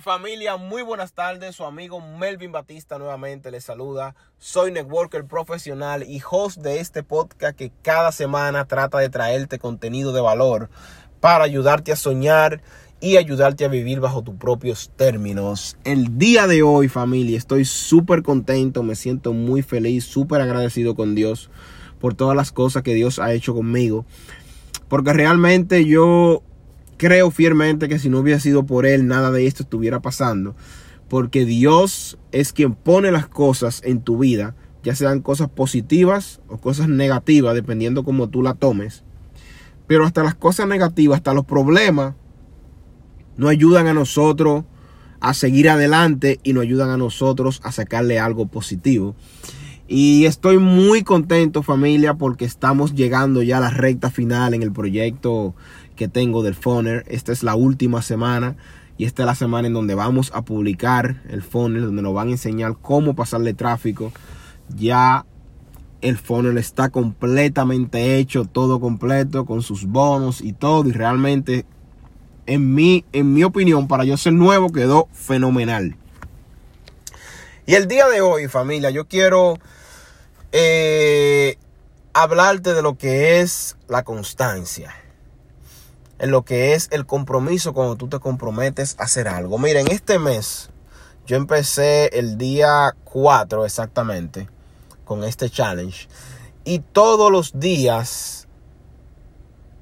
familia, muy buenas tardes. Su amigo Melvin Batista nuevamente les saluda. Soy networker profesional y host de este podcast que cada semana trata de traerte contenido de valor para ayudarte a soñar y ayudarte a vivir bajo tus propios términos. El día de hoy, familia, estoy súper contento, me siento muy feliz, súper agradecido con Dios por todas las cosas que Dios ha hecho conmigo. Porque realmente yo creo fielmente que si no hubiera sido por Él, nada de esto estuviera pasando. Porque Dios es quien pone las cosas en tu vida, ya sean cosas positivas o cosas negativas, dependiendo cómo tú la tomes. Pero hasta las cosas negativas, hasta los problemas, nos ayudan a nosotros a seguir adelante y nos ayudan a nosotros a sacarle algo positivo. Y estoy muy contento familia porque estamos llegando ya a la recta final en el proyecto que tengo del Foner. Esta es la última semana y esta es la semana en donde vamos a publicar el Foner, donde nos van a enseñar cómo pasarle tráfico. Ya el Foner está completamente hecho, todo completo, con sus bonos y todo. Y realmente, en mi, en mi opinión, para yo ser nuevo, quedó fenomenal. Y el día de hoy, familia, yo quiero eh, hablarte de lo que es la constancia. En lo que es el compromiso cuando tú te comprometes a hacer algo. Miren, este mes yo empecé el día 4 exactamente con este challenge. Y todos los días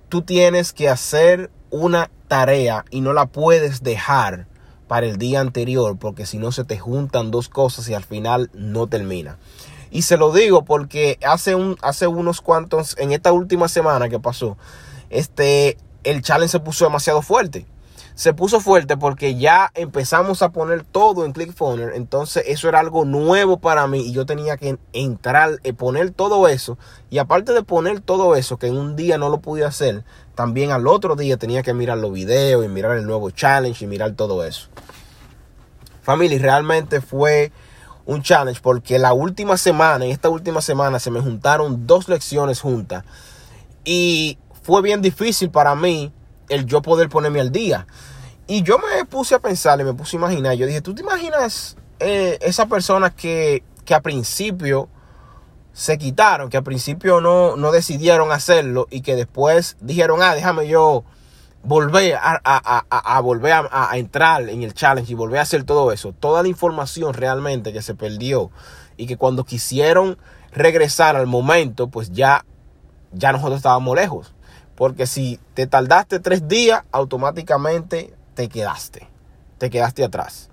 tú tienes que hacer una tarea y no la puedes dejar para el día anterior porque si no se te juntan dos cosas y al final no termina. Y se lo digo porque hace, un, hace unos cuantos, en esta última semana que pasó, este, el challenge se puso demasiado fuerte. Se puso fuerte porque ya empezamos a poner todo en ClickFunnels. Entonces eso era algo nuevo para mí y yo tenía que entrar, y eh, poner todo eso. Y aparte de poner todo eso, que en un día no lo pude hacer, también al otro día tenía que mirar los videos y mirar el nuevo challenge y mirar todo eso. Family, realmente fue un challenge porque la última semana, en esta última semana, se me juntaron dos lecciones juntas. Y fue bien difícil para mí el yo poder ponerme al día. Y yo me puse a pensar y me puse a imaginar. Yo dije, ¿tú te imaginas eh, esas personas que, que a principio se quitaron, que a principio no, no decidieron hacerlo y que después dijeron, ah, déjame yo volver a, volver a, entrar en el challenge y volver a hacer todo eso, toda la información realmente que se perdió y que cuando quisieron regresar al momento, pues ya, ya nosotros estábamos lejos. Porque si te tardaste tres días, automáticamente te quedaste. Te quedaste atrás.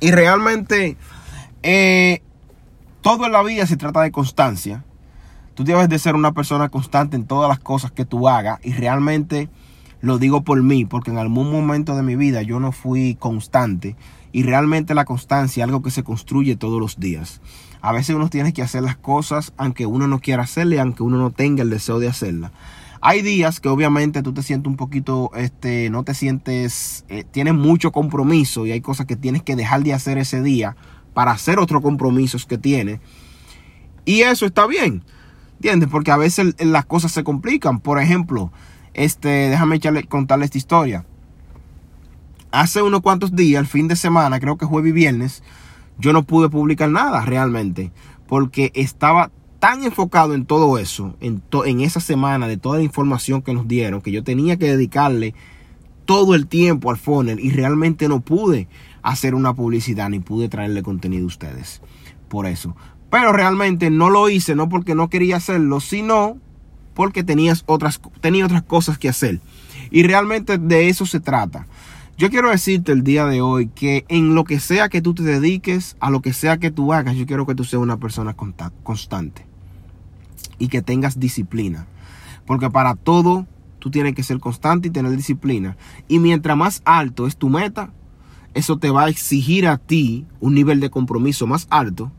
Y realmente, eh, todo en la vida se trata de constancia. Tú debes de ser una persona constante en todas las cosas que tú hagas. Y realmente lo digo por mí, porque en algún momento de mi vida yo no fui constante y realmente la constancia es algo que se construye todos los días. A veces uno tiene que hacer las cosas aunque uno no quiera hacerlas, aunque uno no tenga el deseo de hacerlas. Hay días que obviamente tú te sientes un poquito, este, no te sientes, eh, tienes mucho compromiso y hay cosas que tienes que dejar de hacer ese día para hacer otros compromisos que tienes. Y eso está bien, ¿entiendes? Porque a veces las cosas se complican. Por ejemplo, este, déjame echarle, contarle esta historia. Hace unos cuantos días, el fin de semana, creo que jueves y viernes, yo no pude publicar nada realmente. Porque estaba tan enfocado en todo eso, en, en esa semana, de toda la información que nos dieron, que yo tenía que dedicarle todo el tiempo al funnel y realmente no pude hacer una publicidad ni pude traerle contenido a ustedes. Por eso. Pero realmente no lo hice, no porque no quería hacerlo, sino porque tenías otras, tenía otras cosas que hacer. Y realmente de eso se trata. Yo quiero decirte el día de hoy que en lo que sea que tú te dediques, a lo que sea que tú hagas, yo quiero que tú seas una persona constante y que tengas disciplina. Porque para todo tú tienes que ser constante y tener disciplina. Y mientras más alto es tu meta, eso te va a exigir a ti un nivel de compromiso más alto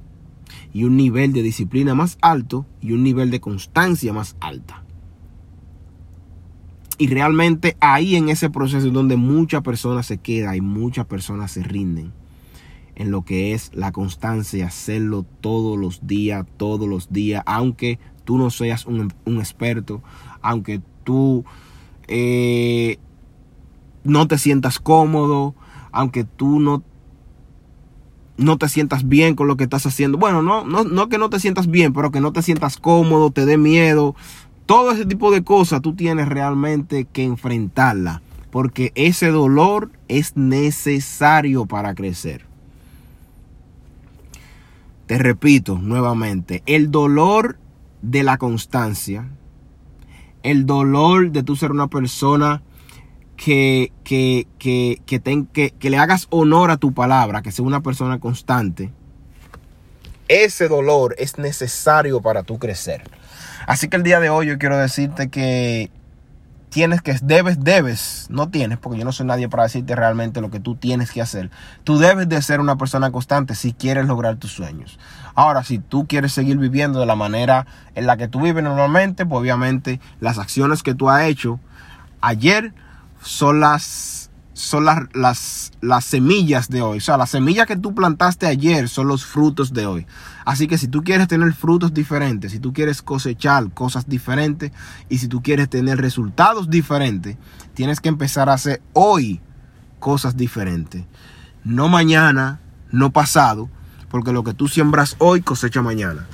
y un nivel de disciplina más alto y un nivel de constancia más alta. Y realmente ahí en ese proceso es donde muchas personas se quedan y muchas personas se rinden en lo que es la constancia, hacerlo todos los días, todos los días, aunque tú no seas un, experto, aunque tú eh, no te sientas cómodo, aunque tú no no te sientas bien con lo que estás haciendo. Bueno, no, no, no que no te sientas bien, pero que no te sientas cómodo, te dé miedo. Todo ese tipo de cosas tú tienes realmente que enfrentarla. Porque ese dolor es necesario para crecer. Te repito nuevamente, el dolor de la constancia, el dolor de tú ser una persona que, que, que, que, le hagas honor a tu palabra, que sea una persona constante, ese dolor es necesario para tu crecer. Así que el día de hoy yo quiero decirte que tienes que, debes, debes, no tienes, porque yo no soy nadie para decirte realmente lo que tú tienes que hacer. Tú debes de ser una persona constante si quieres lograr tus sueños. Ahora, si tú quieres seguir viviendo de la manera en la que tú vives normalmente, pues obviamente las acciones que tú has hecho ayer son las, son las, las, semillas de hoy. O sea, las semillas que tú plantaste ayer son los frutos de hoy. Así que si tú quieres tener frutos diferentes, si tú quieres cosechar cosas diferentes y si tú quieres tener resultados diferentes, tienes que empezar a hacer hoy cosas diferentes. No mañana, no pasado, porque lo que tú siembras hoy cosecha mañana.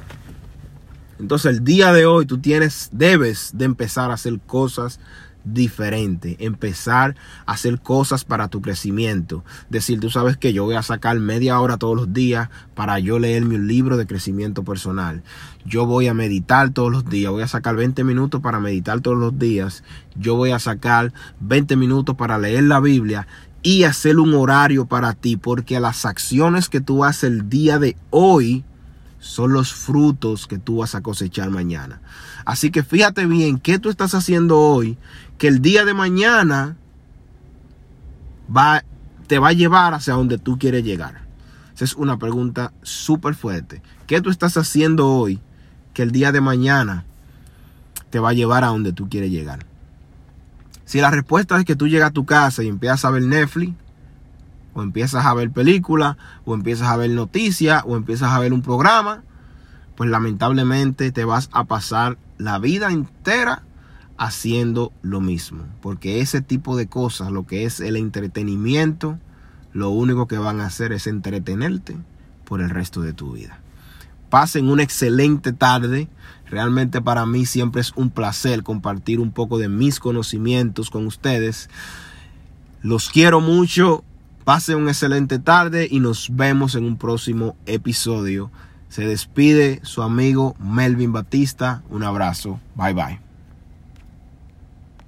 Entonces el día de hoy tú tienes, debes de empezar a hacer cosas diferente, empezar a hacer cosas para tu crecimiento. Decir, tú sabes que yo voy a sacar media hora todos los días para yo leerme un libro de crecimiento personal. Yo voy a meditar todos los días, voy a sacar 20 minutos para meditar todos los días. Yo voy a sacar 20 minutos para leer la Biblia y hacer un horario para ti, porque las acciones que tú haces el día de hoy son los frutos que tú vas a cosechar mañana. Así que fíjate bien qué tú estás haciendo hoy, que el día de mañana va, te va a llevar hacia donde tú quieres llegar. Esa es una pregunta súper fuerte. ¿Qué tú estás haciendo hoy que el día de mañana te va a llevar a donde tú quieres llegar? Si la respuesta es que tú llegas a tu casa y empiezas a ver Netflix, o empiezas a ver películas, o empiezas a ver noticias, o empiezas a ver un programa, pues lamentablemente te vas a pasar la vida entera haciendo lo mismo. Porque ese tipo de cosas, lo que es el entretenimiento, lo único que van a hacer es entretenerte por el resto de tu vida. Pasen una excelente tarde. Realmente para mí siempre es un placer compartir un poco de mis conocimientos con ustedes. Los quiero mucho. Pasen una excelente tarde y nos vemos en un próximo episodio. Se despide su amigo Melvin Batista. Un abrazo. Bye bye.